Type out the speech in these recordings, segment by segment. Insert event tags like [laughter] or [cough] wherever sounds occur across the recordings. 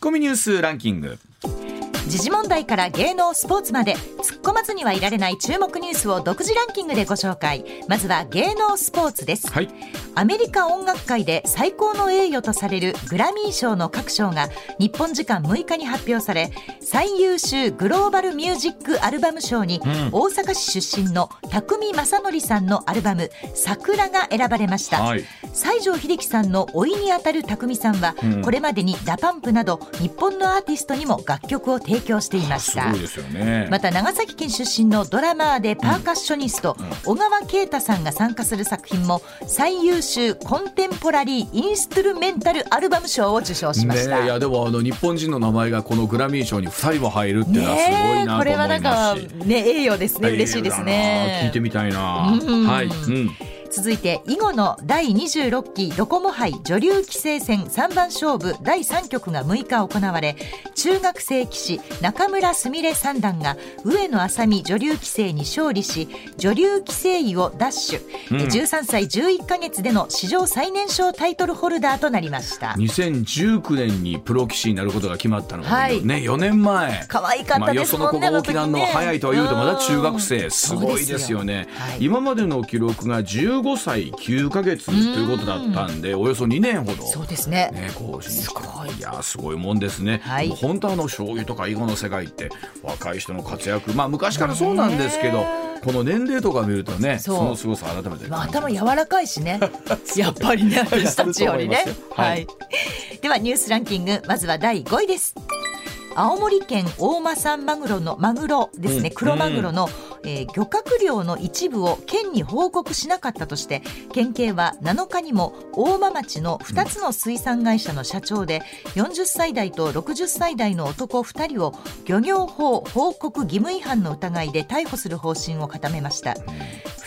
コミニュースランキング。時事問題から芸能スポーツまで。突っ込まずにはいられない注目ニュースを独自ランキングでご紹介。まずは芸能スポーツです、はい。アメリカ音楽界で最高の栄誉とされるグラミー賞の各賞が日本時間6日に発表され最優秀グローバルミュージックアルバム賞に、大阪市出身の匠正則さんのアルバム「桜」が選ばれました、はい。西城秀樹さんの甥にあたる匠さんは、うん。これまでに DA PUMP など日本のアーティストにも楽曲を提供していました。また長崎県出身のドラマーでパーカッショニスト、小川慶太さんが参加する作品も最優秀コンテンポラリーインストゥルメンタルアルバム賞を受賞しました。ねえいやでもあの日本人の名前がこのグラミー賞に2人も入るっていうのはすごいなとこれはなん思いまかすし、ね栄誉ですね。嬉しいですね。聞いてみたいな、うん。はい、うん、続いて囲碁の第26期ドコモ杯女流棋聖戦3番勝負第3局が6日行われ中学生棋士中村すみれ三段が上野愛咲美女流棋聖に勝利し女流棋聖位を奪取、うん。13歳11ヶ月での史上最年少タイトルホルダーとなりました。2019年にプロ棋士になることが決まったのが、はい。ね4年前。可愛かったです。もんね、まあ、よその子が大きなの早いとは言うてもまだ中学生。うんすごいですよね。はい。今までの記録が15歳9ヶ月ということだったんでおよそ2年ほど。そうですね。ね、更新してすごい。いやすごいもんですね、はい。本当あの将棋とか囲碁の世界って若い人の活躍。まあ昔からそうなんですけど、ねこの年齢とか見るとねその凄さ改めてまあ頭柔らかいしね。[laughs] やっぱりね私たちよりね。は、はい。いではニュースランキングまずは第5位です青森県大間産マグロのマグロですね、うん黒マグロの、えー漁獲量の一部を県に報告しなかったとして県警は7日にも大間町の2つの水産会社の社長で40歳代と60歳代の男2人を漁業法報告義務違反の疑いで逮捕する方針を固めました。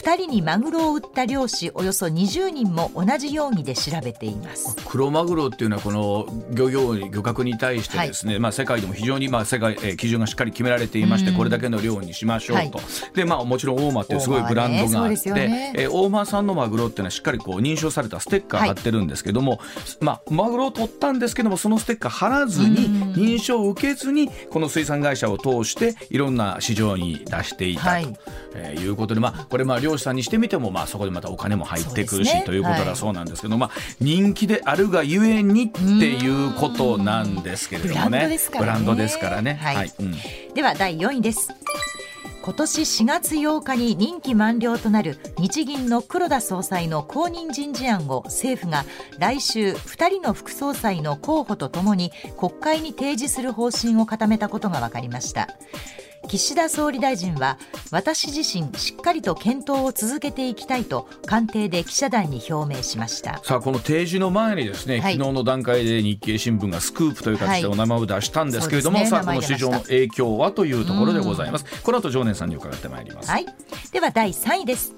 2人にマグロを売った漁師およそ20人も同じ容疑で調べています。黒マグロっていうのはこの漁業に漁獲に対してですね、まあ世界でも非常にまあ世界、えー基準がしっかり決められていまして、うん。これだけの量にしましょうと、はい。でまあもちろん大間っていうすごいブランドがあって、大間はね。えー大間産のマグロっていうのはしっかりこう認証されたステッカー貼ってるんですけども、まあマグロを取ったんですけどもそのステッカー貼らずにうん。認証を受けずにこの水産会社を通していろんな市場に出していたと、はい。いえーいうことでまあこれまあ漁師さんにしてみてもまあそこでまたお金も入ってくるし、ね。ということだそうなんですけど、まあ人気であるがゆえにっていうことなんですけれどもね。ブランドですからねンドですからね。はい。うん。では第4位です。今年4月8日に任期満了となる日銀の黒田総裁の後任人事案を政府が来週2人の副総裁の候補とともに国会に提示する方針を固めたことが分かりました岸田総理大臣は私自身しっかりと検討を続けていきたいと官邸で記者団に表明しました。さあこの提示の前にですね、はい。昨日の段階で日経新聞がスクープという形でお名前を出したんですけれども、はいそうさあこの市場の影響はというところでございます。この後常念さんに伺ってまいります、はい。では第3位です。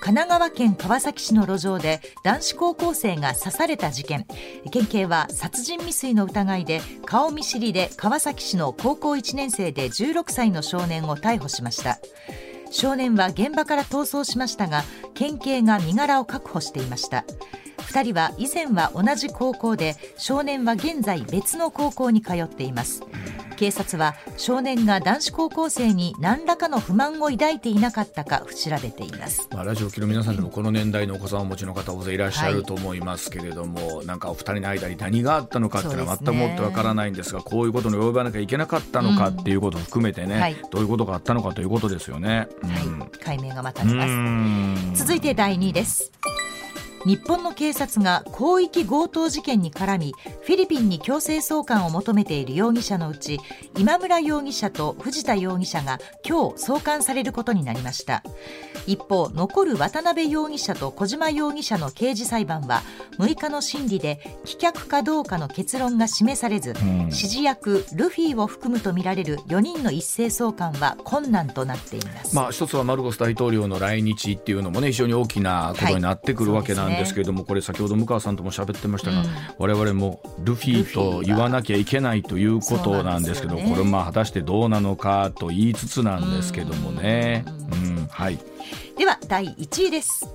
神奈川県川崎市の路上で男子高校生が刺された事件。県警は殺人未遂の疑いで顔見知りで川崎市の高校1年生で16歳の少年を逮捕しました。少年は現場から逃走しましたが県警が身柄を確保していました。2人は以前は同じ高校で少年は現在別の高校に通っています。警察は少年が男子高校生に何らかの不満を抱いていなかったか調べています。まあ、ラジオ機の皆さんでもこの年代のお子さんをお持ちの方大勢いらっしゃると思いますけれども、なんかお二人の間に何があったのかっていうのは全くもってわからないんですがこういうことに及ばなきゃいけなかったのかっていうことを含めてね、はい。どういうことがあったのかということですよね。うん。はい、解明が待たうれます。ん続いて第2位です日本の警察が広域強盗事件に絡みフィリピンに強制送還を求めている容疑者のうち今村容疑者と藤田容疑者が今日送還されることになりました。一方残る渡辺容疑者と小島容疑者の刑事裁判は6日の審理で棄却かどうかの結論が示されず、ん。指示役ルフィを含むとみられる4人の一斉送還は困難となっています、まあ、一つはマルコス大統領の来日っていうのもね非常に大きなことになってくるわけなんですけれども、これ先ほど向川さんとも喋ってましたが、うん。我々もルフィと言わなきゃいけないということなんですけどね。これまあ果たしてどうなのかと言いつつなんですけどもね。うん。はい。では第1位です。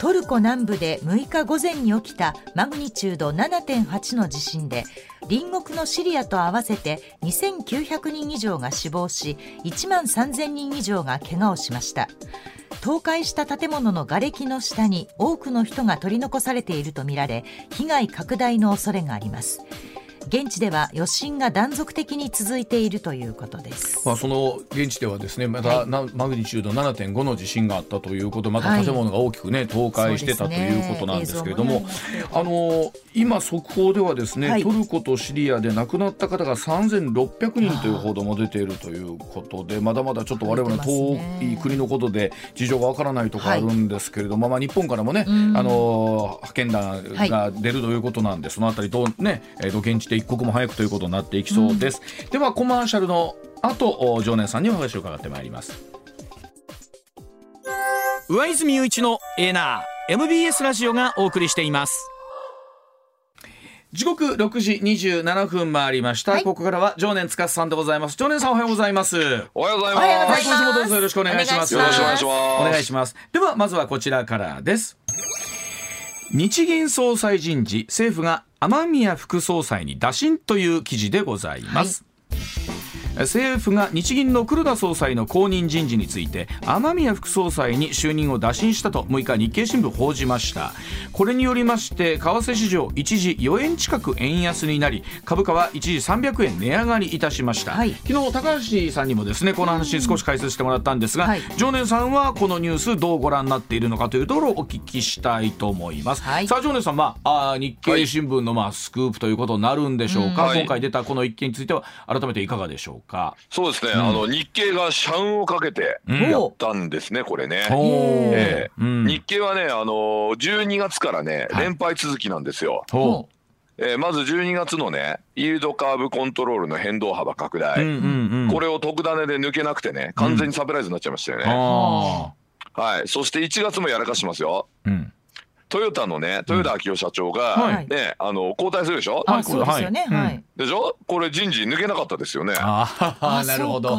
トルコ南部で6日午前に起きたマグニチュード7.8の地震で隣国のシリアと合わせて2900人以上が死亡し1万3000人以上が怪我をしました倒壊した建物の瓦礫の下に多くの人が取り残されているとみられ被害拡大の恐れがあります。現地では余震が断続的に続いているということです。まあ、その現地ではですねまた、なマグニチュード7.5の地震があったということまた建物が大きくね、倒壊してたということなんですけれども、あの今速報ではですね、はい。トルコとシリアで亡くなった方が3600人という報道も出ているということでまだまだちょっと我々遠い国のことで事情がわからないところあるんですけれども、まあ、日本からもね、あの派遣団が出るということなんで、そのあたりどうね、えーと現地で一刻も早くということになっていきそうです。ではコマーシャルの後お常念さんにお話を伺ってまいります。上泉雄一のエナー MBS ラジオがお送りしています時刻6時27分回りました、はい。ここからは常念司さんでございます。常念さんおはようございます。おはようございます。はい今週もどうぞよろしくお願いします。お願いします。よろしくお願いします。お願いします。ではまずはこちらからです。日銀総裁人事政府が雨宮副総裁に打診という記事でございます、政府が日銀の黒田総裁の後任人事について雨宮副総裁に就任を打診したと6日日経新聞報じました。これによりまして為替市場一時4円近く円安になり株価は一時300円値上がりいたしました、はい。昨日高橋さんにもですねこの話少し解説してもらったんですが、はい。常念さんはこのニュースどうご覧になっているのかというところをお聞きしたいと思います、はい。さあ常念さん、まあ、あー日経新聞のまあスクープということになるんでしょうか、はい。今回出たこの一件については改めていかがでしょうか。そうですね、あの日経が社運をかけてうん。やったんですね、これね。ええ。うん。日経はね、あの12月からね、はい。連敗続きなんですよ。ほえーまず12月のね、イールドカーブコントロールの変動幅拡大、ううんうんうん。これを特ダネで抜けなくてね、完全にサプライズになっちゃいましたよね。あはい、そして1月もやらかしますよ。ーうんトヨタのね、豊田章男社長が、はいね、あの交代するでしょ？はいあそうですよね。でしょ？これ人事抜けなかったですよね。あああなるほど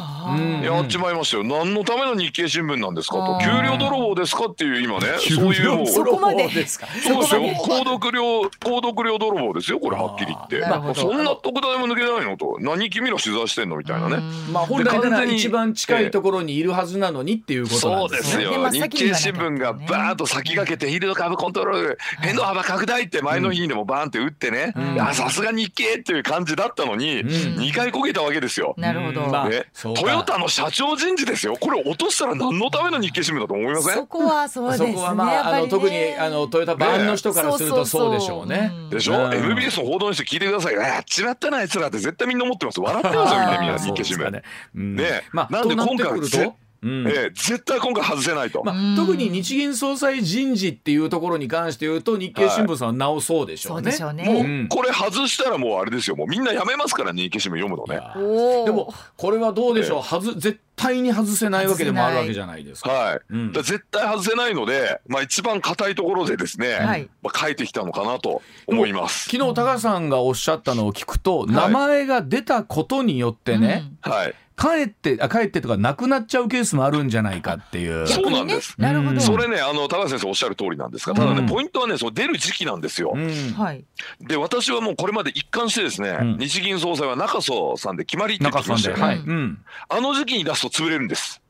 やっちまいましたよ。何のための日経新聞なんですかと給料泥棒ですかっていう今ね、そういう。そこまでですか？そうですよ。購読料、購読料泥棒ですよ。これはっきり言って。そんな特大も抜けないのと。何君ら取材してんのみたいなね。まあ本来ならで完全に一番近いところにいるはずなのにっていうことなそんでね。うですすよ。日経新聞がバーンと先駆けて、ヒルド株コントロール、変動幅拡大って前の日にでもバーンって打ってね、んいやさすが日経っていう感じだったのに、ん2回こけたわけですよ。なるほど。ね、トヨタの社長人事ですよ。これ落としたら何のための日経新聞だと思いません？そこはそうですね。そこはまああの特にあのトヨタ版の人からするとそうでしょうね。でしょ、うん MBS の報道にして聞いてください。やっちまったなあいつらって絶対みんな思ってます。笑ってますよみんなみんな日経新聞。ねうんねえまあなんでとなって今回くるぜと。うん。ええ絶対今回外せないと。まあ、特に日銀総裁人事っていうところに関して言うと日経新聞さんはなおそうでしょうね。そうでしょうね。もう、うん。これ外したらもうあれですよ。もうみんなやめますからね日経新聞読むのね。でもこれはどうでしょう、はず絶対に外せないわけでもあるわけじゃないですか。はい、うん。絶対外せないので、まあ、一番硬いところでですね、はい。まあ、書いてきたのかなと思います。昨日高橋さんがおっしゃったのを聞くと、名前が出たことによってね、はい、かえってあかえってとかなくなっちゃうケースもあるんじゃないかっていう。そうなんですなるほど。それねあの高橋先生おっしゃる通りなんですがただね、うんポイントはねそう出る時期なんですよ。うんはい。で私はもうこれまで一貫してですね、うん日銀総裁は中曽さんで決まりって言って中さんで、きましたよね、はい、うん。あの時期に出すと潰れるんです。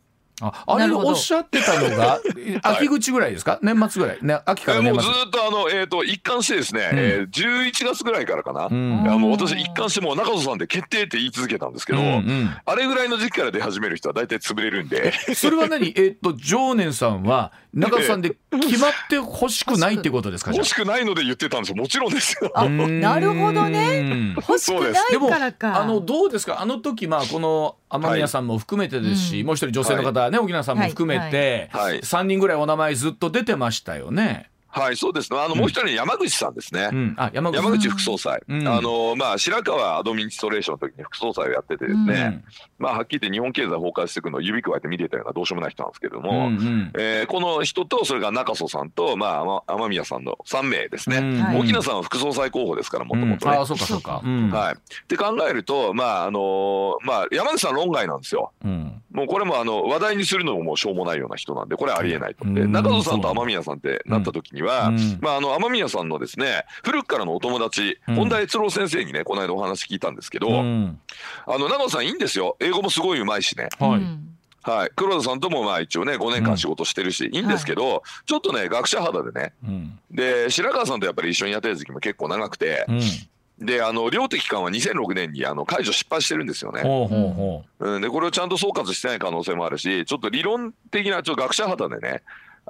ああれおっしゃってたのが [laughs] 秋口ぐらいですか？年末ぐらい？ね秋から年末。えーもうず。っとあの、えー、と一貫してですね、うん。えー11月ぐらいからかな、うん。いやもう私一貫してもう中曽さんで決定って言い続けたんですけど、うんうん。あれぐらいの時期から出始める人は大体潰れるんで。それは何？[laughs] えーっと常念さんは中田さんで決まってほしくないってことですか？欲しくないので言ってたんですよ。もちろんですよ。あ、あなるほどね。ね欲しくないでもか。らか。あのどうですか？あの時まあこの雨宮さんも含めてですし、はい。もう一人女性の方はね、沖縄さんも含めて、はい。はい。3人ぐらいお名前ずっと出てましたよね。はい、そうですね。あの、もう一人山口さんですね。うん、あ山口山口副総裁、うん。あのまあ、白川アドミニストレーションの時に副総裁をやっててですね、うん。まあ、はっきり言って日本経済崩壊していくのを指くわえて見てたようなどうしようもない人なんですけれどうも、んうん。えーこの人とそれから中曽さんと、まあ、天天宮さんの3名ですね、沖野さんは副総裁候補ですからもともとね。うんああそうか。そうか。うん。はい、って考えると、まああのまあ、山口さん論外なんですよ。うん。もうこれもあの話題にするのももうしょうもないような人なんで、これはありえないと。で、うん。中曽さんと雨宮さんってなった時には、うん。まあ、あの雨宮さんのですね、古くからのお友達、うん。本田悦郎先生にね、この間お話聞いたんですけど、うん。あの中曽さんいいんですよ。英語もすごいうまいしね。はい。うん。はい。黒田さんともまあ一応ね、5年間仕事してるし、い。いんですけど、ちょっとね、学者肌でね、うん。で、白川さんとやっぱり一緒にやってる時期も結構長くて、うん。で、あの、量的緩和2006年にあの解除失敗してるんですよね。ほうほうほうん、でこれをちゃんと総括してない可能性もあるしちょっと理論的なちょっと学者肌でね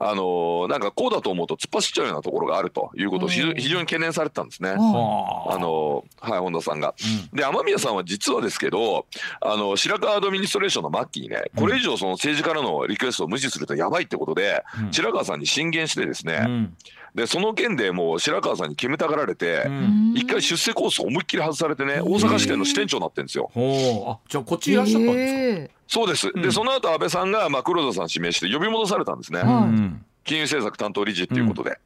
あのーなんかこうだと思うと突っ走っちゃうようなところがあるということを非常に懸念されてたんですね。う。あはあのーはい本田さんが。で雨宮さんは実はですけどあの白川アドミニストレーションの末期にねこれ以上その政治家からのリクエストを無視するとやばいってことで、うん白川さんに進言してですね、うんでその件でもう白川さんに煙たがられて、うん一回出世コースを思いっきり外されてね大阪支店の支店長になってるんですよ。じゃあこっちいらっしゃったんですか？えそうです。うんで、その後安倍さんが、まあ、黒田さん指名して呼び戻されたんですね。金融政策担当理事っていうことで。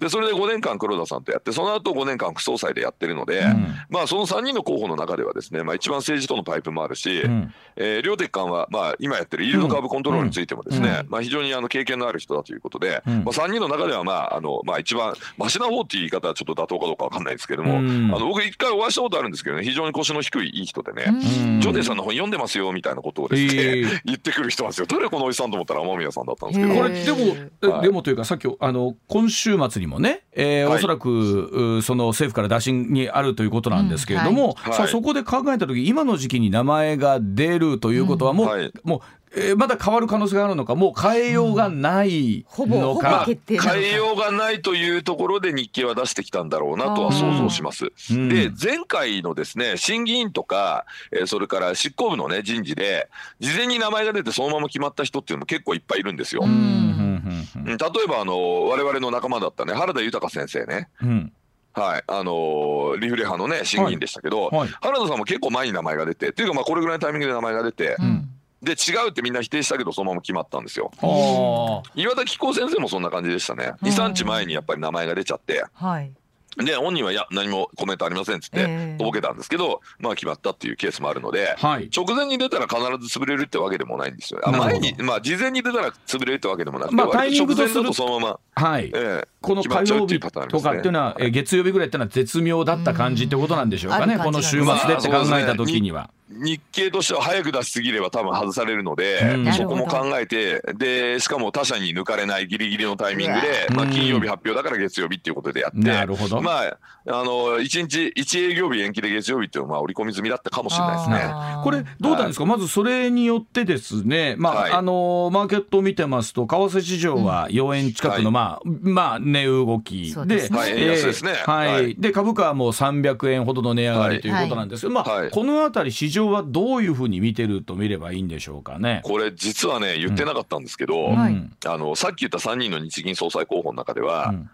で、それで5年間黒田さんとやって、その後5年間副総裁でやってるので、うん。まあ、その3人の候補の中ではですね、まあ、一番政治とのパイプもあるし、うん。えー両鉄管は、まあ、今やってるイールドカーブコントロールについてもですね、うまあ、非常にあの経験のある人だということで、うん。まあ、3人の中では、まあ、あの、まあ、一番、マシな方っていう言い方はちょっと妥当かどうかわかんないですけれども、うん。あの、僕一回お会いしたことあるんですけどね、非常に腰の低いいい人でね、うんジョデイさんの本読んでますよみたいなことをですね、ええ言ってくる人なんですよ。誰このおじさんと思ったら雨宮さんだったんですけど。へえこれでも、えはい。でもというかさっきあの今週末にもね、えーはい。おそらくうその政府から打診にあるということなんですけれども、はい。はい。さあそこで考えた時今の時期に名前が出るということはもう、はい。もう、えーまだ変わる可能性があるのかもう変えようがないのか。変えようがないというところで日経は出してきたんだろうなとは想像します。うん。で前回のですね審議員とか、えーそれから執行部のね人事で事前に名前が出てそのまま決まった人っていうのも結構いっぱいいるんですよ。うんうんうん例えばあの我々の仲間だったね原田豊先生ね。うん。うんはい、あのーリフレ派のね審議員でしたけど、はい。原田さんも結構前に名前が出てっていうかまあこれぐらいのタイミングで名前が出て、うん。で違うってみんな否定したけどそのまま決まったんですよ。はあ岩田紀行先生もそんな感じでしたね。2、3日前にやっぱり名前が出ちゃって、はいで、本人はいや、何もコメントありませんっつってええ、とぼけたんですけど、まあ決まったっていうケースもあるので、はい。直前に出たら必ず潰れるってわけでもないんですよ。前に、まあ事前に出たら潰れるってわけでもなくて、まあタイミングとするとそのまま、はい。ええ。この決まっちゃうってい火曜日うパターンありとかっていうのは、えー月曜日ぐらいってのは絶妙だった感じってことなんでしょうかね、うんこの週末でって考えた時には。日経としては早く出しすぎれば多分外されるので、うん。そこも考えて、で、しかも他社に抜かれないギリギリのタイミングで、まあ金曜日発表だから月曜日っていうことでやって、なるほど。まあ、あの、一日、一営業日延期で月曜日っていうのはまあ織り込み済みだったかもしれないですね。これどうなんですか、まずそれによってですね、まあはい。あのマーケットを見てますと、為替市場は4円近くの、はい。まあまあ、値動きで、はい円安ですね。はい。はい。で株価はもう300円ほどの値上がりということなんですけど、まあはい。このあたり、市場はどういうふうに見てると見ればいいんでしょうかね。これ実はね、言ってなかったんですけど、うんはいあの、さっき言った3人の日銀総裁候補の中では、うん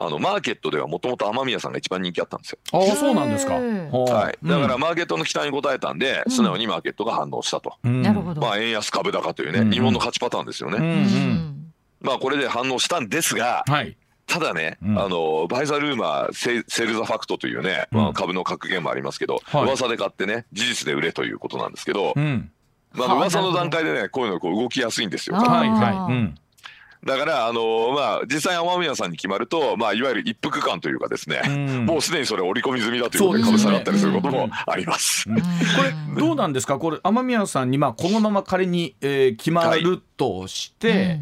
あの、マーケットではもともと雨宮さんが一番人気あったんですよ。ああそうなんですか。はい。だからうんマーケットの期待に応えたんで、素直にマーケットが反応したと。うんなるほどまあ、円安株高というね、うん日本の勝ちパターンですよね。うんうんまあ、これで反応したんですが、はいただね、うん。あの、 buy the rumor、se sell the fact というね、まうん。あ、株の格言もありますけど、はい。噂で買ってね、事実で売れということなんですけど、うん。まあ、はあ噂の段階でね、こういうのこう動きやすいんですよ。はいはい。うん。だから、あのまあ、実際雨宮さんに決まると、まあ、いわゆる一服感というかですね、うん。もうすでにそれ織り込み済みだということで株下がったりすることもあります。これどうなんですか？これ雨宮さんにまあこのまま仮に、えー決まるとして、はい。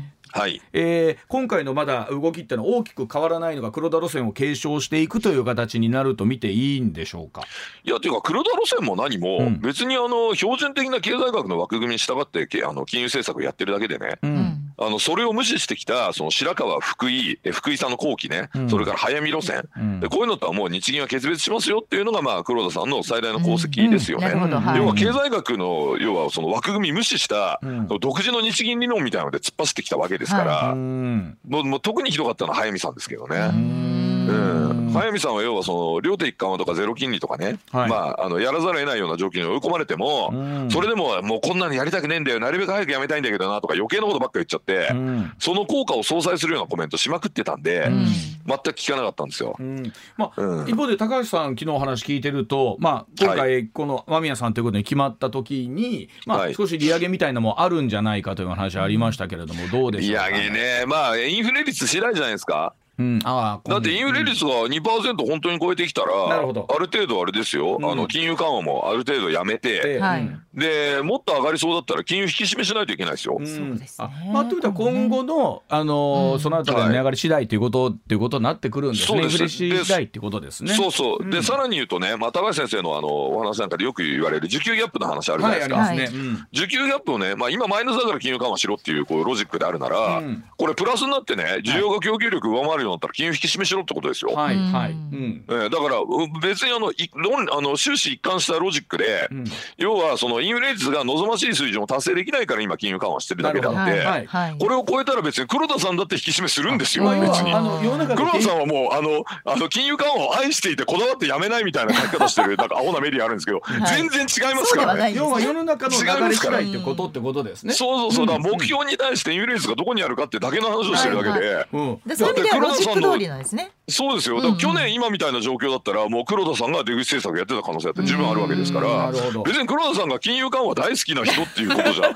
えー今回のまだ動きっていうのは大きく変わらないのが黒田路線を継承していくという形になると見ていいんでしょうか？いや、というか、黒田路線も何も、うん。別にあの標準的な経済学の枠組みに従ってけあの金融政策をやってるだけでね、ううんんあのそれを無視してきたその白川福井え福井さんの後期ね、うん。それから早見路線、うん。でこういうのとはもう日銀は決別しますよっていうのがまあ黒田さんの最大の功績ですよね。なるほど、はい。要は経済学の要はその枠組み無視したうん。独自の日銀理論みたいなので突っ走ってきたわけですから、うん。もうもう特にひどかったのは早見さんですけどね。うん。うん、早見さんは要はその両手一貫はとかゼロ金利とかね、はい。まああのやらざるを得ないような状況に追い込まれても、うん。それでももうこんなのやりたくねえんだよなるべく早くやめたいんだけどなとか余計なことばっか言っちゃって、うん。その効果を相殺するようなコメントしまくってたんで、うん。全く聞かなかったんですよ。うん。まあうん。一方で高橋さん昨日話聞いてると、まあ、今回この間宮さんということに決まった時に、まあはい。少し利上げみたいなのもあるんじゃないかという話ありましたけれどもどうでしょうか、利上げね、まあインフレ率次第じゃないですか。うん、ああだってインフレ率が2%本当に超えてきたら、なるほど。ある程度あれですよ、うん。あの金融緩和もある程度やめて、はい。うん。でもっと上がりそうだったら金融引き締めしないといけないですよ。うん。そうですね。あまあ、ということは今後の、あのーうん。そのあたりの値上がり次第ということ、っていうことになってくるんですね。そうです。インフレ次第っていうことですね。そうそう、でうん。さらに言うとね、まあ、高橋先生のあのお話なんかでよく言われる需給ギャップの話あるじゃなはいい、ですか。ありますね。うん。需給ギャップをね、まあ、今マイナスだから金融緩和しろっていうこうロジックであるなら、うん。これプラスになってね需要が供給力上回るようになったら金融引き締めしろってことですよ。はい、うんはい。うん。えーだからう別にあのい論あの終始一貫したロジックで、うん要はそのインフレ率が望ましい水準を達成できないから今金融緩和してるだけであって、はいはいこれを超えたら別に黒田さんだって引き締めするんですよ別にはあ。の世の中の黒田さんはもうあのあの金融緩和を愛していてこだわってやめないみたいな書き方してる [laughs] なんかアホなメディアあるんですけど、い全然違いますそうではからね。要は世の中の流れ次第ってことってことですね。そうそうそう、だ目標に対してインフレ率がどこにあるかってだけの話をしてるだけで、うん。でそういう意味ではロジック通りなんですね。そうですよ、だから去年今みたいな状況だったら、もう黒田さんが出口政策やってた可能性だって十分あるわけですからなるほど、別に黒田さんが金融緩和大好きな人っていうことじゃ、な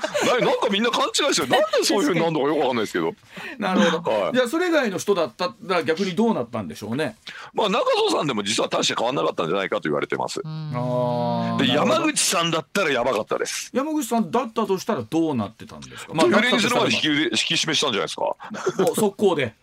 なんかみんな勘違いしてる、なんでそういうふうになるのかよくわかんないですけど、なるほど。はいじゃあそれ以外の人だったら逆にどうなったんでしょうね。まあ、中曽さんでも実は大して変わんなかったんじゃないかと言われてます。あで山口さんだったらやばかったです。山口さんだったとしたらどうなってたんですか？まあ、フレにするまで引き引き締めしたんじゃないですか。速攻で。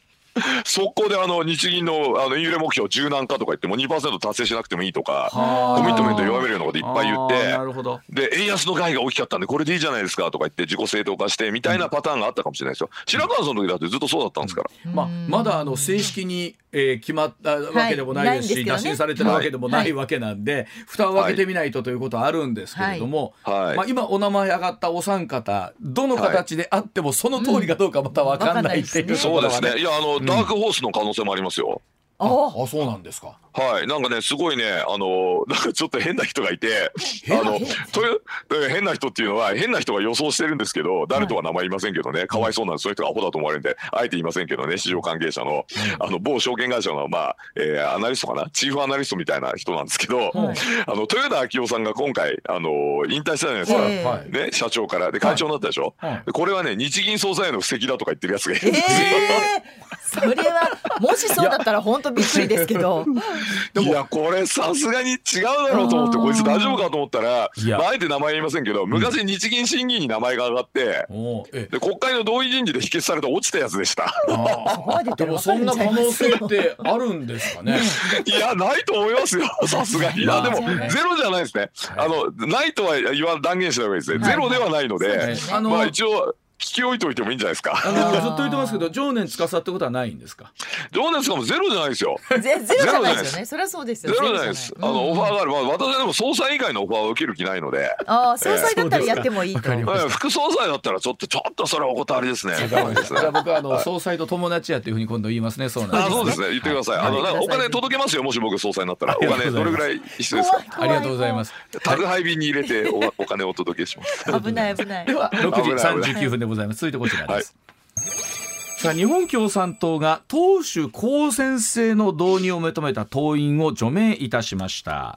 [laughs] 速攻であの日銀のあのインフレ目標柔軟化とか言っても2%達成しなくてもいいとかはあ。コミットメント弱めるようなこといっぱい言ってるほど。で円安の害が大きかったんでこれでいいじゃないですかとか言って自己正当化してみたいなパターンがあったかもしれないですよ。白川さんの時だってずっとそうだったんですから。まあ、まだあの正式に、えー決まったわけでもないですし、はいね。打診されてるわけでもないわけなんで、蓋を開けてみないとということはあるんですけれども、はい。まあ、今お名前上がったお三方どの形であってもその通りかどうかまた分かんないっていうとこそうです。ね。いやあのダークホースの可能性もありますよ。ああそうなんですか。はい。なんかねすごいねあのなんかちょっと変な人がいてあのというえ変な人っていうのは変な人が予想してるんですけど誰とは名前言いませんけどね、かわいそうなんでそういう人がアホだと思われるんであえて言いませんけどね市場関係者のあの某証券会社のまあ、えーアナリストかな？チーフアナリストみたいな人なんですけど、はい。あの豊田昭夫さんが今回あの引退したじゃないですか、ええ。はい。ね、社長から。で会長になったでしょ、はい。でこれはね日銀総裁への布石だとか言ってるやつがいるええ。それはもしそうだったら本当びっくりですけど。[laughs] いやこれさすがに違うだろうと思ってこいつ大丈夫かと思ったらあ、あえて名前言いませんけど昔日銀審議に名前が上がって、で国会の同意人事で否決されて落ちたやつでした。でもそんな可能性ってあるんですかね？[laughs] いやないと思いますよ [laughs] さすがに。いやでもゼロじゃないですね。あのないとは言わ断言しない方がいいですね。ゼロではないので、はいあのまあ一応聞き置いといてもいいんじゃないですか。あのずっと言ってますけど常年司ってことはないんですか？情熱かもゼロじゃないですよ。ゼゼロじゃないですゼロじゃないよね。それはそうですゼよ。ロじゃないです。あのオファーがある。まあ私はでも総裁以外のオファーを受ける気ないので、ああ、総裁だったらやってもいいと。副総裁だったらちょっとちょっとそれはお断りですね。じゃあ僕はあの総裁と友達やっていうふうに今度言いますね。そうなんあ、です。そうですね。言ってください。あの、はいなんかお金届けますよ。もし僕総裁になったら。お金どれぐらい必要ですか？ありがとうございます。宅配便に入れておお金をお届けします。危ない危ない。では6時危ない危ない39分でございます。続いてこちらです。さあ日本共産党が党首公選制の導入を求めた党員を除名いたしました。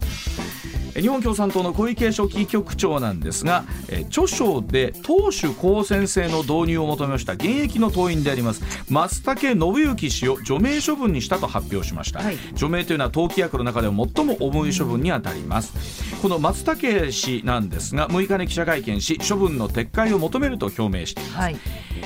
え日本共産党の小池書記局長なんですが、え著書で党首公選制の導入を求めました現役の党員であります松竹信之氏を除名処分にしたと発表しました、はい。除名というのは党規約の中でも最も重い処分にあたります。この松竹氏なんですが6日に記者会見し処分の撤回を求めると表明しています。はい。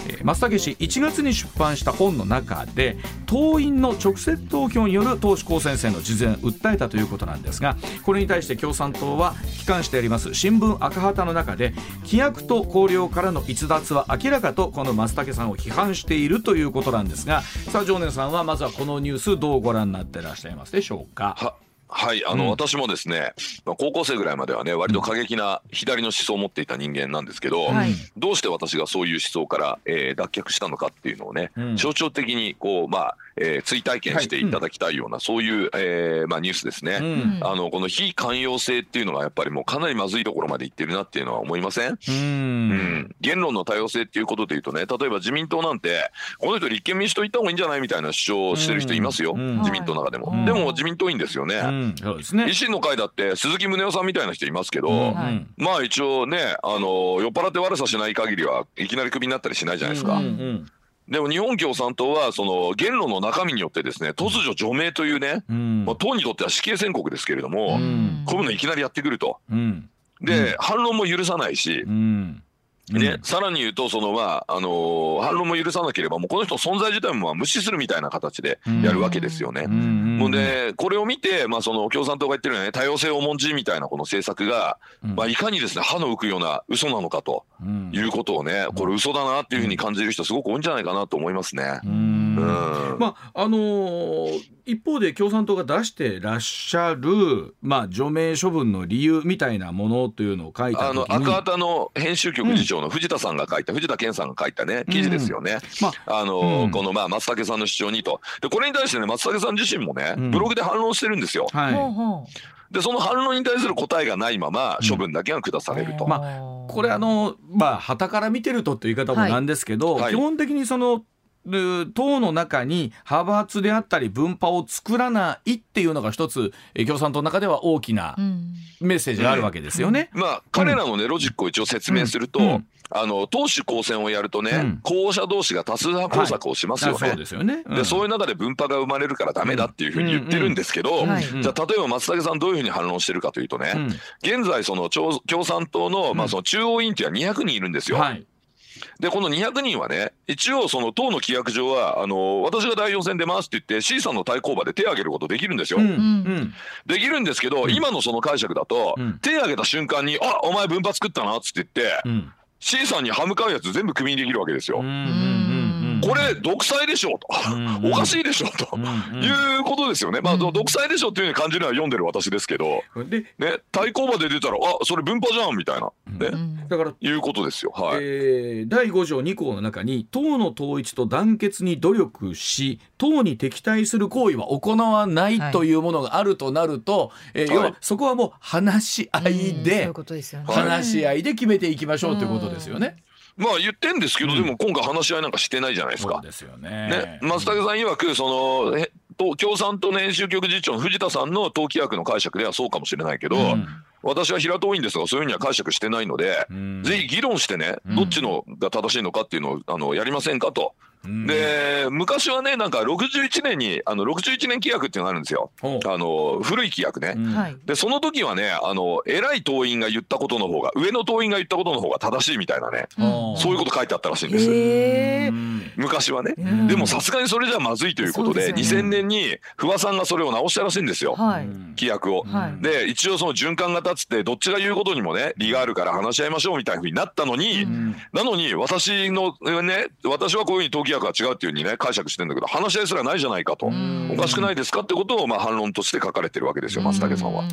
えー松竹氏1月に出版した本の中で党員の直接投票による党首公選制の実現を訴えたということなんですがこれに対して共産党は機関してあります。新聞赤旗の中で規約と綱領からの逸脱は明らかとこの松竹さんを批判しているということなんですがさあ常念さんはまずはこのニュースどうご覧になってらっしゃいますでしょうか？ははい、あの、うん。私もですね、まあ高校生ぐらいまではね、割と過激な左の思想を持っていた人間なんですけど、はい。どうして私がそういう思想から、えー脱却したのかっていうのをね、うん。象徴的にこう、まあ、えー追体験してい。ただきたいような、そういう、えーまあ、ニュースですね。うん。あのこの非寛容性っていうのがやっぱりもうかなりまずいところまでいってるなっていうのは思いません、ううん。ん、言論の多様性っていうことでいうとね例えば自民党なんてこの人立憲民主党行った方がいいんじゃないみたいな主張をしてる人いますよ、うん。自民党の中でも、はい。でも自民党員ですよね、うん。そうですね。維。新の会だって鈴木宗男さんみたいな人いますけど、うん。はい。まあ一応ねあの酔っ払って悪さしない限りはいきなりクビになったりしないじゃないですか、うんうんでも日本共産党はその言論の中身によってですね突如除名というね、うん。まあ、党にとっては死刑宣告ですけれども、ん。こういうのいきなりやってくると。うん。で、反論も許さないし、うんね、さらに言うと、そのまあ、あのー反論も許さなければ、もうこの人の存在自体もまあ無視するみたいな形でやるわけですよね。うんもうで、これを見て、まあ、その共産党が言ってるよね、多様性を重んじみたいなこの政策が、うん。まあ、いかにですね、歯の浮くような嘘なのかとうん。いうことをね、これ嘘だなっていうふうに感じる人すごく多いんじゃないかなと思いますね。ううん。ん。まああのー一方で共産党が出してらっしゃる、まあ、除名処分の理由みたいなものというのを書いたあの赤旗の編集局次長の藤田さんが書いた、藤田健さんが書いたね記事ですよね。まあのうん。このまあ松竹さんの主張にと。でこれに対してね松竹さん自身もね、うん。ブログで反論してるんですよ。はい。でその反論に対する答えがないまま処分だけが下されると。うまこれあのまあ旗から見てるとという言い方もなんですけど、はい。はい。基本的にそのう党の中に派閥であったり分派を作らないっていうのが一つえ共産党の中では大きなうん。メッセージがあるわけですよね。まあ彼らのねロジックを一応説明すると、うん。あの党首公選をやるとね、うん。候補者同士が多数派工作をしますよね。あそうですよね。でそういう中で分派が生まれるからダメだっていうふうに言ってるんですけど、うん。はいじゃあ例えば松竹さんどういうふうに反論してるかというとね、うん。現在その共共産党の,、まあその中央委員っていうのは200人いるんですよ。はい。でこの200人はね一応その党の規約上はあの私が代表選出ますって言って C さんの対抗馬で手を挙げることできるんですよ。うんうん。できるんですけど、今のその解釈だと、うん。手を挙げた瞬間に「あお前分派作ったな」っつって言って、うん。C さんに歯向かうやつ全部クビにできるわけですよ。うんうんうんこれ独裁でしょと、うんおかしいでしょと、うんいうことですよね。まあ、独裁でしょっていうふうに感じるのは読んでる私ですけど、ね、対抗馬で出たら「あそれ分派じゃん」みたいな、ね。うん。だからいうことですよ。はい、えー第5条2項の中に党の統一と団結に努力し党に敵対する行為は行わないはいというものがあるとなると、えーはい。要はそこはもう話し合いでうことですよね。話し合いで決めていきましょうということですよね。まあ言ってんですけど、でも今回話し合いなんかしてないじゃないですか。そうですよね。ね、松竹さん曰くそのえと共産党の編集局次長の藤田さんの党規約の解釈ではそうかもしれないけど、うん私は平党員ですがそういうふうには解釈してないので、んぜひ議論してね、んどっちのが正しいのかっていうのをあのやりませんかと。うん。で昔はねなんか61年にあの61年規約っていうのがあるんですよ。あの古い規約ね。うん。はい。でその時はねあの偉い党員が言ったことの方が上の党員が言ったことの方が正しいみたいなね、ほそういうこと書いてあったらしいんです。昔はね、うん。でもさすがにそれじゃまずいということでですよ2000年に不破さんがそれを直したらしいんですよ、はい。規約を。はい。で一応その循環が立つってどっちが言うことにもね利があるから話し合いましょうみたいなふうになったのに、ん。なのに私のね私はこういうふうに党規約が違うっていうふうにね解釈してんだけど話し合いすらないじゃないかと、ん。おかしくないですかってことをまあ反論として書かれてるわけですよ松竹さんは。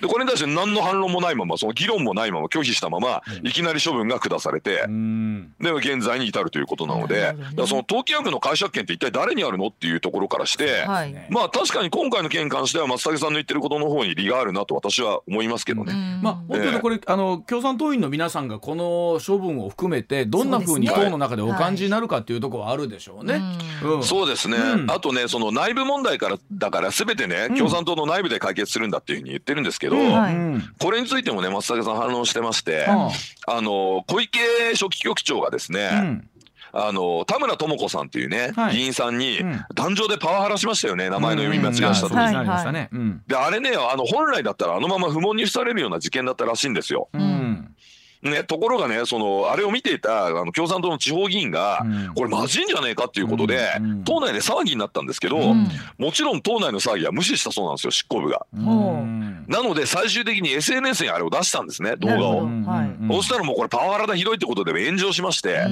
でこれに対して何の反論もないままその議論もないまま拒否したままいきなり処分が下されて、うん。で現在に至るということなので、だその党規約の解釈権って一体誰にあるのっていうところからして、はい。まあ確かに今回の件に関しては松竹さんの言ってることの方に利があるなと私は思いますけどね。まあ本当にこれ、あの共産党員の皆さんがこの処分を含めてどんなふうに党の中でお感じになるかっていうところはあるでしょうね。うん。そうですね、うん。あとねその内部問題からだから全てね、共産党の内部で解決するんだっていうふうに言ってるんですけど、うん。はい。うんこれについてもね松竹さん反論してまして、はあの小池書記局長がですね、うん。あの田村智子さんっていうね、はい。議員さんにうん。壇上でパワハラしましたよね名前の読み間違いしたと、うん。うん。であれねあの本来だったらあのまま不問に付されるような事件だったらしいんですよ。うんね、ところがね、その、あれを見ていた、あの、共産党の地方議員が、うん。これまずいんじゃねえかっていうことで、うんうん。党内で騒ぎになったんですけど、うん。もちろん党内の騒ぎは無視したそうなんですよ、執行部が。うんなので、最終的に SNS にあれを出したんですね、動画を。はいうんそしたらもうこれパワハラだひどいってことで炎上しまして、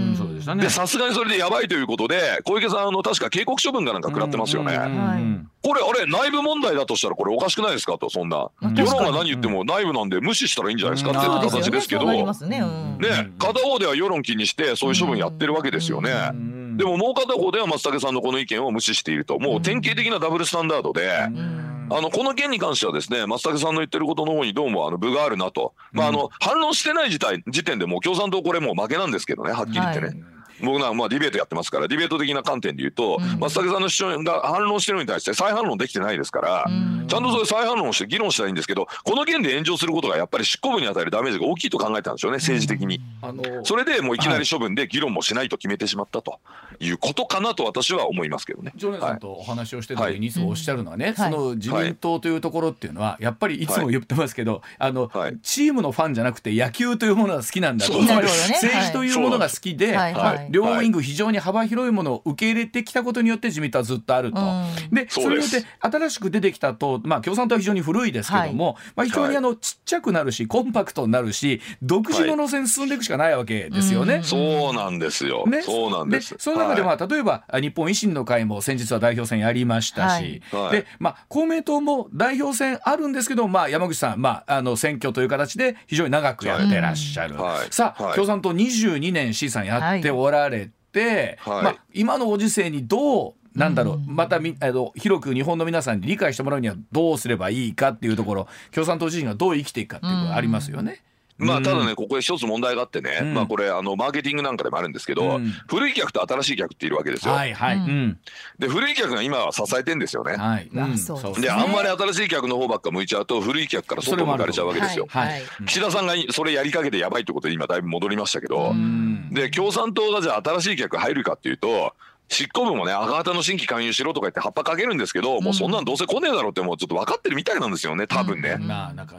でさすがにそれでやばいということで、小池さん、あの、確か警告処分がなんか食らってますよね。うんうんうんこれ、あれ、内部問題だとしたらこれおかしくないですかと、そんな。まあ世論が何言っても内部なんで無視したらいいんじゃないですかってうん。いう形ですけど、ね、ますね、うん。片方では世論気にしてそういう処分やってるわけですよね。うん。でももう片方では松竹さんのこの意見を無視していると、もう典型的なダブルスタンダードで、うんあのこの件に関してはですね松竹さんの言ってることの方にどうもあの分があるなと、まあ、あの反論してない時点時点でもう共産党これもう負けなんですけどねはっきり言ってね。はい僕なんかまあディベートやってますからディベート的な観点で言うと、うん。松竹さんの主張が反論してるのに対して再反論できてないですから、うん。ちゃんとそれ再反論をして議論したらいいんですけどこの件で炎上することがやっぱり執行部に与えるダメージが大きいと考えたんでしょうね政治的に。あのそれでもういきなり処分で議論もしないと決めてしまったということかなと私は思いますけどね。ジョネさんとお話をしてた時にい。つもおっしゃるのはね、はい。その自民党というところっていうのはやっぱりいつも言ってますけど、あの、はい。チームのファンじゃなくて野球というものが好きなんだと。政治というものが好きで、はい。はい両ウィング非常に幅広いものを受け入れてきたことによって自民党はずっとあると。うん。でそれによって新しく出てきた党、まあ、共産党は非常に古いですけども、まあ、非常にあのちっちゃくなるしコンパクトになるし独自の路線進んでいくしかないわけですよね。うん。そうなんですよ。ね、そうなんです。その中で、まはい。あ例えばあ日本維新の会も先日は代表選やりましたし、はい。はい。でまあ、公明党も代表選あるんですけど、まあ、山口さん、まあ、あの選挙という形で非常に長くやってらっしゃる、はい。はい。さあ、はい。共産党22年 C さんやっておられて、はい。まあ、今のご時世にどうなんだろう、うん。またみあの広く日本の皆さんに理解してもらうにはどうすればいいかっていうところ共産党自身がどう生きていくかっていうのがありますよね。まあ、ただうんね、ここで一つ問題があってね、うん。まあ、これ、あの、マーケティングなんかでもあるんですけど、うん。古い客と新しい客っているわけですよ。はいはい、ううん。んで、古い客が今は支えてんですよね。はい、まあんであんまり新しい客の方ばっか向いちゃうと、古い客から外向かれちゃうわけですよ。はいはい。岸田さんがそれやりかけてやばいってことで今だいぶ戻りましたけど、うん。で共産党がじゃあ新しい客入るかっていうと執行部もね赤旗の新規勧誘しろとか言って葉っぱかけるんですけど、もうそんなんどうせ来ねえだろうってもうちょっと分かってるみたいなんですよね多分ね。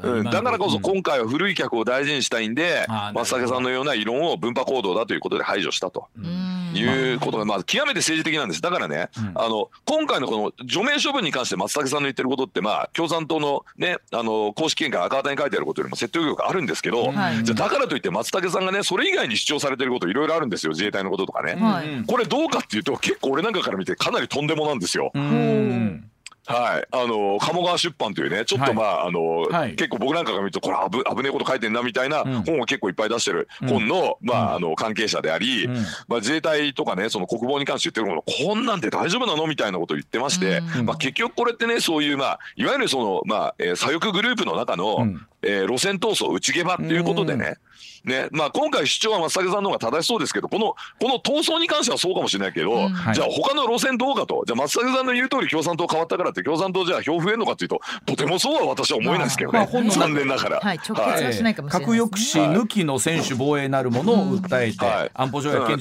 うん、だからこそうん。今回は古い客を大事にしたいんであーなるほど。松竹さんのような異論を分派行動だということで排除したとうん。いうことがまあ極めて政治的なんです。だからね、うん。あの今回のこの除名処分に関して松竹さんの言ってることってまあ共産党のねあの公式見解赤旗に書いてあることよりも説得力あるんですけど、はい。じゃあだからといって松竹さんがねそれ以外に主張されてることいろいろあるんですよ自衛隊のこととかね。これどうかっていうと結構俺なんかから見てかなりとんでもなんですよ。うん。はい、あの鴨川出版というねちょっとまあ、あの、はい。結構僕なんかが見るとこれ危危ねえこと書いてんなみたいなうん。本を結構いっぱい出してるうん。本の、まああの関係者であり、うん。まあ、自衛隊とかねその国防に関して言ってるものこんなんて大丈夫なのみたいなことを言ってまして、うん。まあ、結局これってねそういうまあいわゆるそのまあ、えー左翼グループの中の、うん。えー路線闘争内毛場っていうことでね、ねまあ、今回主張は松竹さんの方が正しそうですけどこのこの闘争に関してはそうかもしれないけど、うん。はい。じゃあ他の路線どうかと。じゃあ松竹さんの言う通り共産党変わったからって共産党じゃあ票増えるのかっていうととてもそうは私は思えないですけどね、まあ残念ながら。はい直結はしないかもしれない核抑止抜きの専守防衛なるものを訴えて、はい。安保条約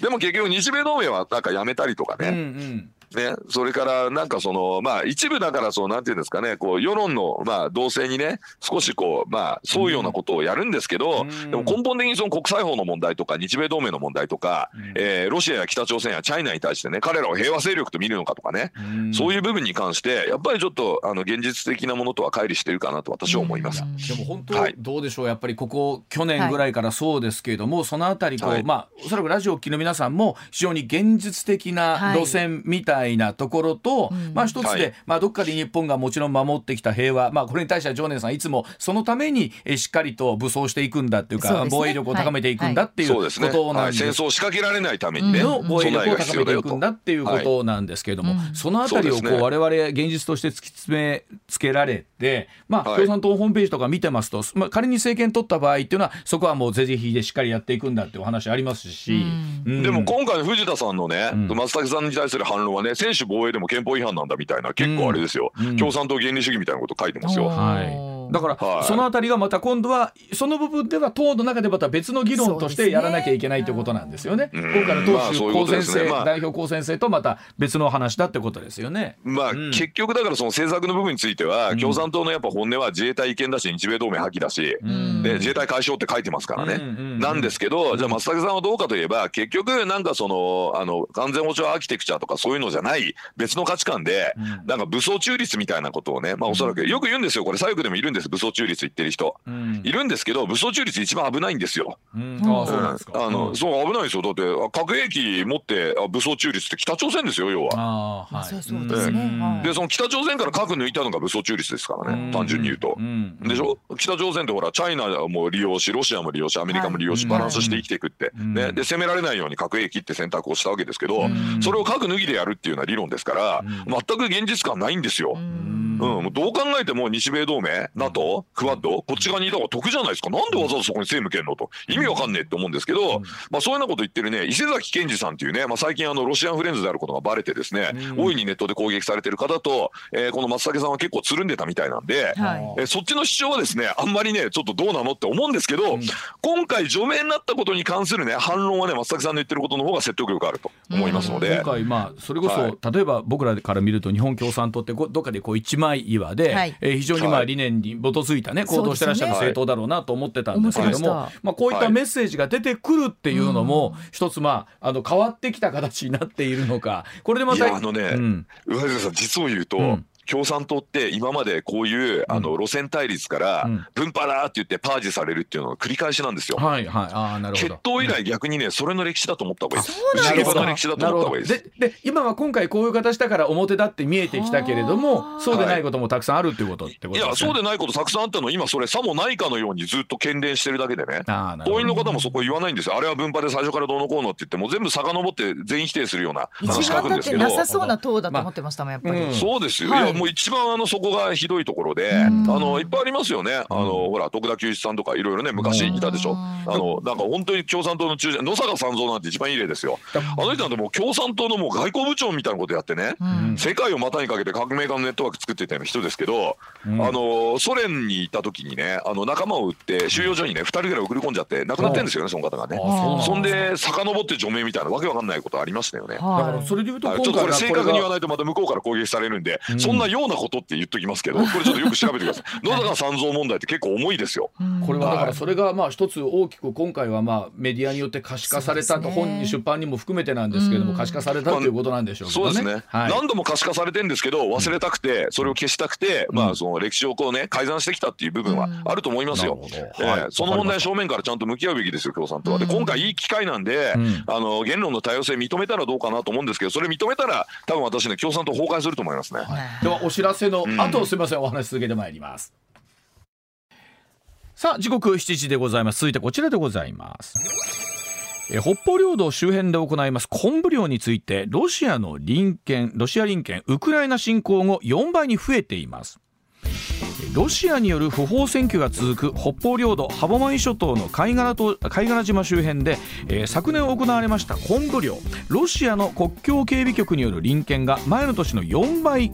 でも結局日米同盟はなんかやめたりとかうんうね、んね、それからなんかそのまあ一部だからそうなんていうんですかね。こう世論のまあ動静にね少しこうまあそういうようなことをやるんですけど、うん。でも根本的にその国際法の問題とか日米同盟の問題とか、うん。えーロシアや北朝鮮やチャイナに対してね彼らを平和勢力と見るのかとかね、うん。そういう部分に関してやっぱりちょっとあの現実的なものとは乖離してるかなと私は思います。うん。でも本当はい。どうでしょう。やっぱりここ去年ぐらいからそうですけれども、そのあたりこう、はいまあおそらくラジオを聴きの皆さんも非常に現実的な路線みたいなところと、うん。まあ一つで、はい。まあどっかで日本がもちろん守ってきた平和まあこれに対しては常念さんいつもそのためにえしっかりと武装していくんだっていうかね。防衛力を高めていくんだっていうこそうですね、はい、となんです。戦争を仕掛けられないためにね、の防衛力を高めていくんだっていうことなんですけれども、うんそのあたりをこう我々現実として突き詰めつけられて、まあ、はい。共産党ホームページとか見てますと、まあ、仮に政権取った場合っていうのはそこはもう是々非々でしっかりやっていくんだっていうお話ありますし、うん。でも今回の藤田さんのね、うん。松竹さんに対する反論はね、専守防衛でも憲法違反なんだみたいな、結構あれですよ、うん。共産党原理主義みたいなこと書いてますよ。はいだから、はい。そのあたりがまた今度はその部分では党の中でまた別の議論としてやらなきゃいけないということなんですよね。うん。今回の党まあ首そういうことで公選制、すね。まあ。代表公選制とまた別の話だってことですよね。まあ、ん。結局だからその政策の部分については、共産党のやっぱ本音は自衛隊違憲だし日米同盟破棄だし、ん。で自衛隊解消って書いてますからね、うんうんうんなんですけど、じゃあ松竹さんはどうかといえば結局なんかそのあの完全保障アーキテクチャとかそういうのじゃない別の価値観で、なんか武装中立みたいなことをねまあおそらくよく言うんですよこれ。左翼でもいるんです武装中立言ってる人、うん。いるんですけど武装中立一番危ないんですよ。うん。ああそうなんですか。あの、うん。そう危ないですよ。だってあ核兵器持ってあ武装中立って北朝鮮ですよ要は。ああはい。そうそうですね。その北朝鮮から核抜いたのが武装中立ですからね、単純に言うと。ん。でしょ？北朝鮮ってほらチャイナも利用しロシアも利用しアメリカも利用し、はいバランスして生きていくって、ん。ね、で攻められないように核兵器って選択をしたわけですけど、ん。それを核脱ぎでやるっていうような理論ですから、全く現実感ないんですよ。うん、どう考えても日米同盟、NATO、クワッド、こっち側にいた方が得じゃないですか、なんでわざわざそこに背向けんのと、意味わかんねえって思うんですけど、まあ、そういうようなこと言ってるね、伊勢崎健二さんっていうね、まあ、最近あの、ロシアンフレンズであることがバレてですね、大いにネットで攻撃されてる方と、えーこの松竹さんは結構つるんでたみたいなんで、はい。えーそっちの主張はですね、あんまりね、ちょっとどうなのって思うんですけど、今回除名になったことに関するね、反論はね、松竹さんの言ってることの方が説得力あると思いますので。今回まあそれこそ、はい。例えば僕らから見ると日本共産党ってどっかでこう一枚岩で、はい。えー非常にまはい。あ理念に基づいたね行動してらっしゃる政党だろうなと思ってたんですけれども、思ってまあこういったはい。メッセージが出てくるっていうのも、一つまああの変わってきた形になっているのか。これでまたいやあのねうん。上原さん実を言うと、うん共産党って今までこういうあの路線対立からうん分派だって言ってパージされるっていうのの繰り返しなんですよ。はいはいああなるほ決ど。闘以来逆にねそれの歴史だと思った方がいいです。そうなんですか？歴史だと思った方がいいです。でで今は今回こういう形だから表だって見えてきたけれどはもあそうでないこともたくさんあるっていうことってこといやそうででないことたくさんあったの今それさもないかのようにずっと喧伝してるだけでね。ああなるほど党員の方もそこ言わないんですよ。あれは分派で最初からどうのこうのって言ってもう全部遡って全員否定するような話一書番だってくんですけど。なさそうな党だと思ってましたもんやっぱり、うんそうですよ、はいもう一番あのそこがひどいところで、あん。のいっぱいありますよね、あのほら徳田久一さんとかいろいろね昔いたでしょ、うん。あのなんか本当に共産党の中心野坂三蔵なんて一番いい例ですよ、あの人なんてもう共産党のもう外交部長みたいなことやってね、うん。世界を股にかけて革命家のネットワーク作っていたような人ですけど、あのソ連にいた時にねあの仲間を撃って収容所にね2人ぐらい送り込んじゃって亡くなってるんですよねその方がね。あそんで遡って除名みたいなわけわかんないことありましたよね。だからそれで言うとちょっとこれ回はこれ正確に言わがないとまた向こうから攻撃されるんで、そんなようなことって言っときますけど、[laughs] これちょっとよく調べてください。野坂三蔵問題って結構重いですよ。これはだからそれがまあ一つ大きく今回はまあメディアによって可視化されたと本に出版にも含めてなんですけれども可視化されたということなんでしょうけどね。そうですね、はい。何度も可視化されてるんですけど、忘れたくて、それを消したくて、まあその歴史をこうね、改ざんしてきたっていう部分はあると思いますよ。なるほど。ええ。はいその問題正面からちゃんと向き合うべきですよ、共産党は。で、今回いい機会なんで、ん。あの言論の多様性認めたらどうかなと思うんですけど、それ認めたら、多分私ね、共産党崩壊すると思いますね。ではお知らせの後、すみません。お話し続けてまいります。さあ時刻7時でございます。続いてこちらでございます。え北方領土周辺で行います。昆布漁についてロシアの隣県ロシア隣県ウクライナ侵攻後4倍に増えていますロシアによる不法占拠が続く北方領土歯舞諸島の貝殻島貝殻島周辺で、えー昨年行われました昆布漁。ロシアの国境警備局による臨検が前の年の4倍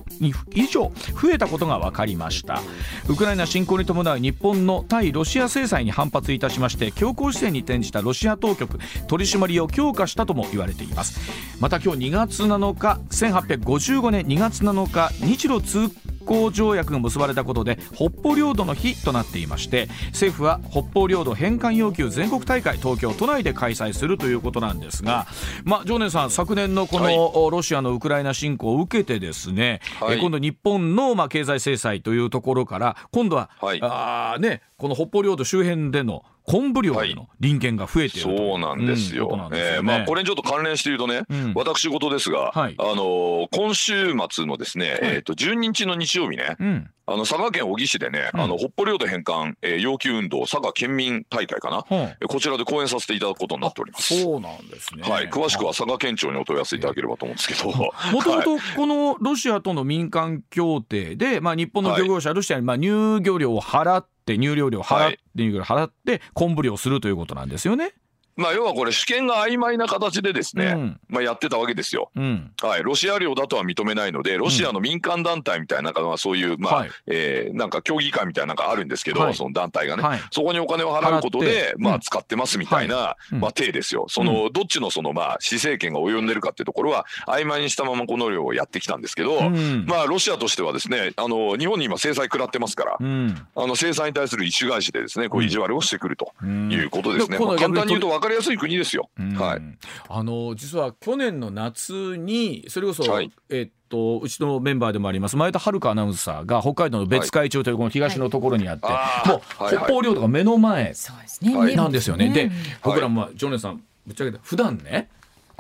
以上増えたことが分かりました。ウクライナ侵攻に伴う日本の対ロシア制裁に反発いたしまして強硬姿勢に転じたロシア当局取り締まりを強化したとも言われています。また今日2月7日1855年2月7日日露通行条約が結ばれたことで北方領土の日となっていまして政府は北方領土返還要求全国大会東京都内で開催するということなんですが、まあ、常念さん昨年のこの、はい。ロシアのウクライナ侵攻を受けてですね、はい。え今度日本の、まあ、経済制裁というところから今度は、はい。あーね、この北方領土周辺での昆布漁での臨検が増えているとそうなんですよ。うえーまあこれにちょっと関連して言うとね、うん。私事ですが、はい。あのー今週末のですね、えっ、と12日の日曜日ね、うんあの佐賀県小城市でね、うん。あの北方領土返還、えー要求運動佐賀県民大会かな、ほうえーこちらで講演させていただくことになっております。そうなんですね。はい、詳しくは佐賀県庁にお問い合わせいただければと思うんですけど、[laughs] もともとこのロシアとの民間協定で、まあ、日本の漁業者、ロシアにまあ入漁料を払って入漁料を払って、はい。入漁料を払って昆布漁をするということなんですよね。まあ要はこれ主権が曖昧な形でですね、うん。まあやってたわけですよ。うん。はい、ロシア領だとは認めないので、ロシアの民間団体みたいな、なんかそういう、まあ、はい。えーなんか協議会みたいなのがあるんですけど、はい。その団体がね、はい。そこにお金を払うことで、まあ、うん。使ってますみたいな、うん。まあ、体ですよ。その、どっちのその、まあ、施政権が及んでるかっていうところは、曖昧にしたままこの領をやってきたんですけど、うん。まあ、ロシアとしてはですね、あの、日本に今制裁食らってますから、うん。あの、制裁に対する意思返しでですね、こう、意地悪をしてくるとうん。いうことですね。まあ簡単に言うと分かりやすい国ですよ。うん。はい。あの実は去年の夏にそれこそ、はい。えっとうちのメンバーでもあります前田遥アナウンサーが北海道の別海町というこの東のところにあって、はいもうあーはいはい。北方領土が目の前なんですよね。でうん僕らもまあジョネさんぶっちゃけて普段ね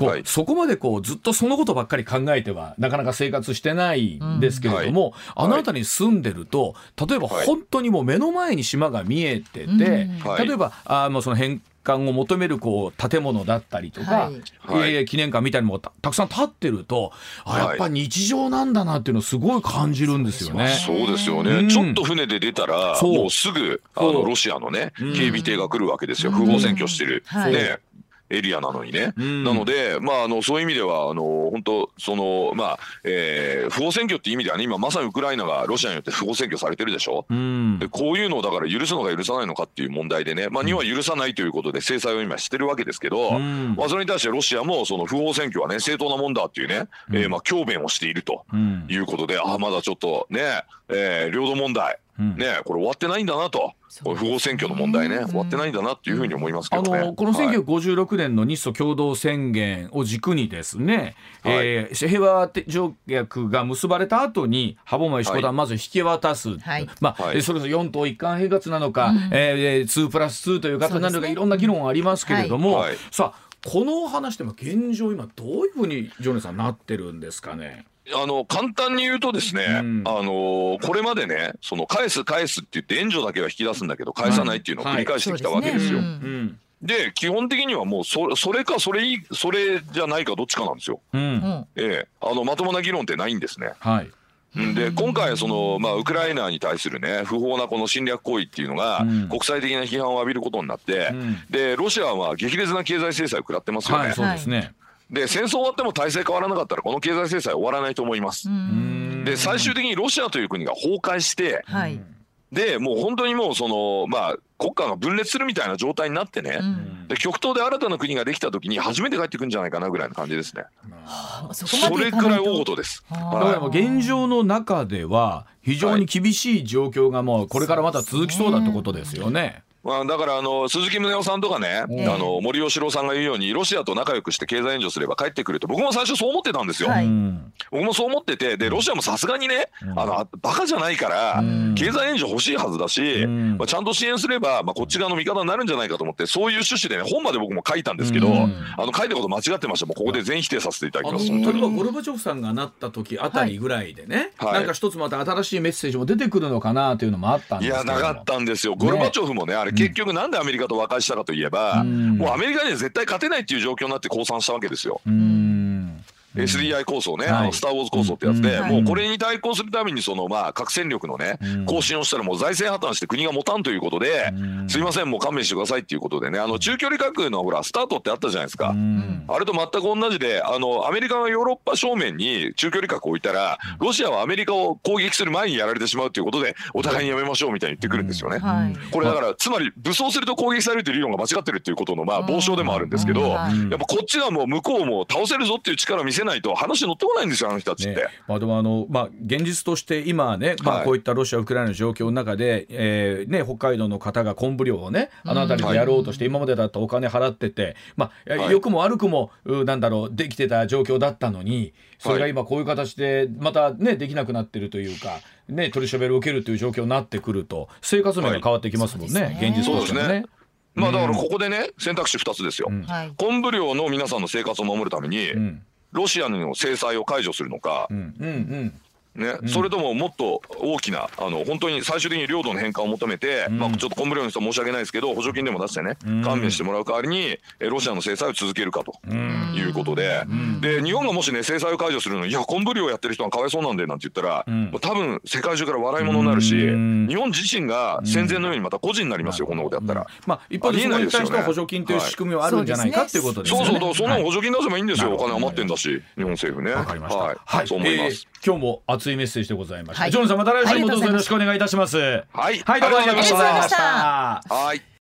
こう、はい。そこまでこうずっとそのことばっかり考えてはなかなか生活してないんですけれども、あの辺りに住んでると例えばはい。本当にもう目の前に島が見えてて、うん。はい。例えばあーもうその返還を求めるこう建物だったりとか、はい。記念館みたいなのもたたくさん立ってるとあはい。やっぱ日常なんだなっていうのをすごい感じるんですよね。そうですよね、うん。ちょっと船で出たら、そう。もうすぐあのロシアのね、うん。警備艇が来るわけですよ、うん。不法占拠してる、はい。ね、エリアなのにね。うん。なので、まあ、あのそういう意味では、あの本当、そのまあえー不法占拠っていう意味ではね、今、まさにウクライナがロシアによって不法占拠されてるでしょ？うん。でこういうのをだから許すのか許さないのかっていう問題でね、まあ、日本は許さないということで制裁を今してるわけですけど、うん。まあ、それに対してロシアもその不法占拠はね正当なもんだっていうね、えーまあ強弁をしているとうん。いうことで、ああまだちょっとね、えー領土問題、うんねこれ終わってないんだなと、これ不法占拠の問題ね、終わってないんだなっていうふうに思いますけあど。ね。のこのはい。1956年の日ソ共同宣言を軸にですね、はい。えー平和条約が結ばれた後に歯舞石五はい段まず引き渡す、はい。まあそれこそ4島一貫併合なのか、えー、2プラス2という形なのか、ね。いろんな議論ありますけれども、はいはい。さあこの話でも現状今どういうふうにジョネさんなってるんですかね？あの簡単に言うとですね、うん。あのこれまでねその返す返すって言って援助だけは引き出すんだけど返さないっていうのを繰り返してきたわけですよ。はいうん。で基本的にはもうそそれかそれいいそれじゃないかどっちかなんですよ。ええ、あのまともな議論ってないんですね。はい。うん。で今回その、まあ、ウクライナに対するね不法なこの侵略行為っていうのが、うん。国際的な批判を浴びることになって、うん。でロシアは激烈な経済制裁を食らってますよね。はいそうですね。で戦争終わっても体制変わらなかったらこの経済制裁終わらないと思います。うんで最終的にロシアという国が崩壊してはい。でもう本当にもうそのまあ国家が分裂するみたいな状態になってね、うんで極東で新たな国ができた時に初めて帰ってくるんじゃないかなぐらいの感じですね。そこまそれくらい大と。事です。だからもう現状の中では非常に厳しい状況がもうこれからまた続きそうだってことですよね。まあ、だからあの鈴木宗男さんとかね、うん。あの森喜朗さんが言うようにロシアと仲良くして経済援助すれば帰ってくると僕も最初そう思ってたんですよ。はい。うん。僕もそう思っててでロシアもさすがにね、あのバカじゃないから、うん。経済援助欲しいはずだし、うん。まあ、ちゃんと支援すれば、まあ、こっち側の味方になるんじゃないかと思ってそういう趣旨でね本まで僕も書いたんですけど、うん。あの書いたこと間違ってました。もうここで全否定させていただきます。本当に。えばゴルバチョフさんがなった時あたりぐらいでね、はい。なんか一つまた新しいメッセージも出てくるのかなというのもあったんいですけど。もやなかったんですよ、ゴルバチョフもね、あれ、結局、なんでアメリカと和解したかといえば、うん。もうアメリカには絶対勝てないっていう状況になって降参したわけですよ。うん SDI 構想ね、はい。あのスター・ウォーズ構想ってやつで、うんもうこれに対抗するためにその、まあ、核戦力のね、うん。更新をしたらもう財政破綻して国が持たんということで、うん。すいませんもう勘弁してくださいっていうことでねあの中距離核のほらスタートってあったじゃないですか。うん。あれと全く同じであのアメリカがヨーロッパ正面に中距離核を置いたらロシアはアメリカを攻撃する前にやられてしまうということでお互いにやめましょうみたいに言ってくるんですよね。はい。これだからつまり武装すると攻撃されるという理論が間違ってるっていうことのまあ傍証でもあるんですけどうん。やっぱこっちはもう向こうも倒せるぞっていう力を見せないと話乗ってこないんですよあの人たちっね。て。まあ、でもあの、まあ、現実として今ね、まあ、はい。こういったロシア・ウクライナの状況の中で、えーね、北海道の方が昆布漁をねあの辺りでやろうとして、今までだったらお金払ってて、まあ、はい。良くも悪くもうなんだろうできてた状況だったのにそれが今こういう形でまたねできなくなってるというか、ね、取り調べを受けるという状況になってくると生活面が変わってきますもんね、はいそうですね。現実としてもね。まあだからここでね選択肢2つですよ。昆布漁の皆さんの生活を守るためにうんロシアの制裁を解除するのかうんうんうん。ね、それとももっと大きなあの本当に最終的に領土の返還を求めて、まあ、ちょっとコンブリオの人は申し訳ないですけど補助金でも出してね勘弁してもらう代わりにえロシアの制裁を続けるかということで。で日本がもしね制裁を解除するのにいやコンブリオやってる人がかわいそうなんでなんて言ったら、もう多分世界中から笑い物になるし日本自身が戦前のようにまた個人になりますよこん。なことやったら。まあ一方でそこに対しては補助金という仕組みはあるんじゃないかっていうことですよね。そうそうそんなの補助金出せばいいんですよ、お金余ってんだし日本政府ね。はい、はい、そう思います。えー今日も熱いメッセージでございました。はいジョンさんまた来週もどうぞよろしくお願いいたします。はいはい、どうもありがとうございました。はい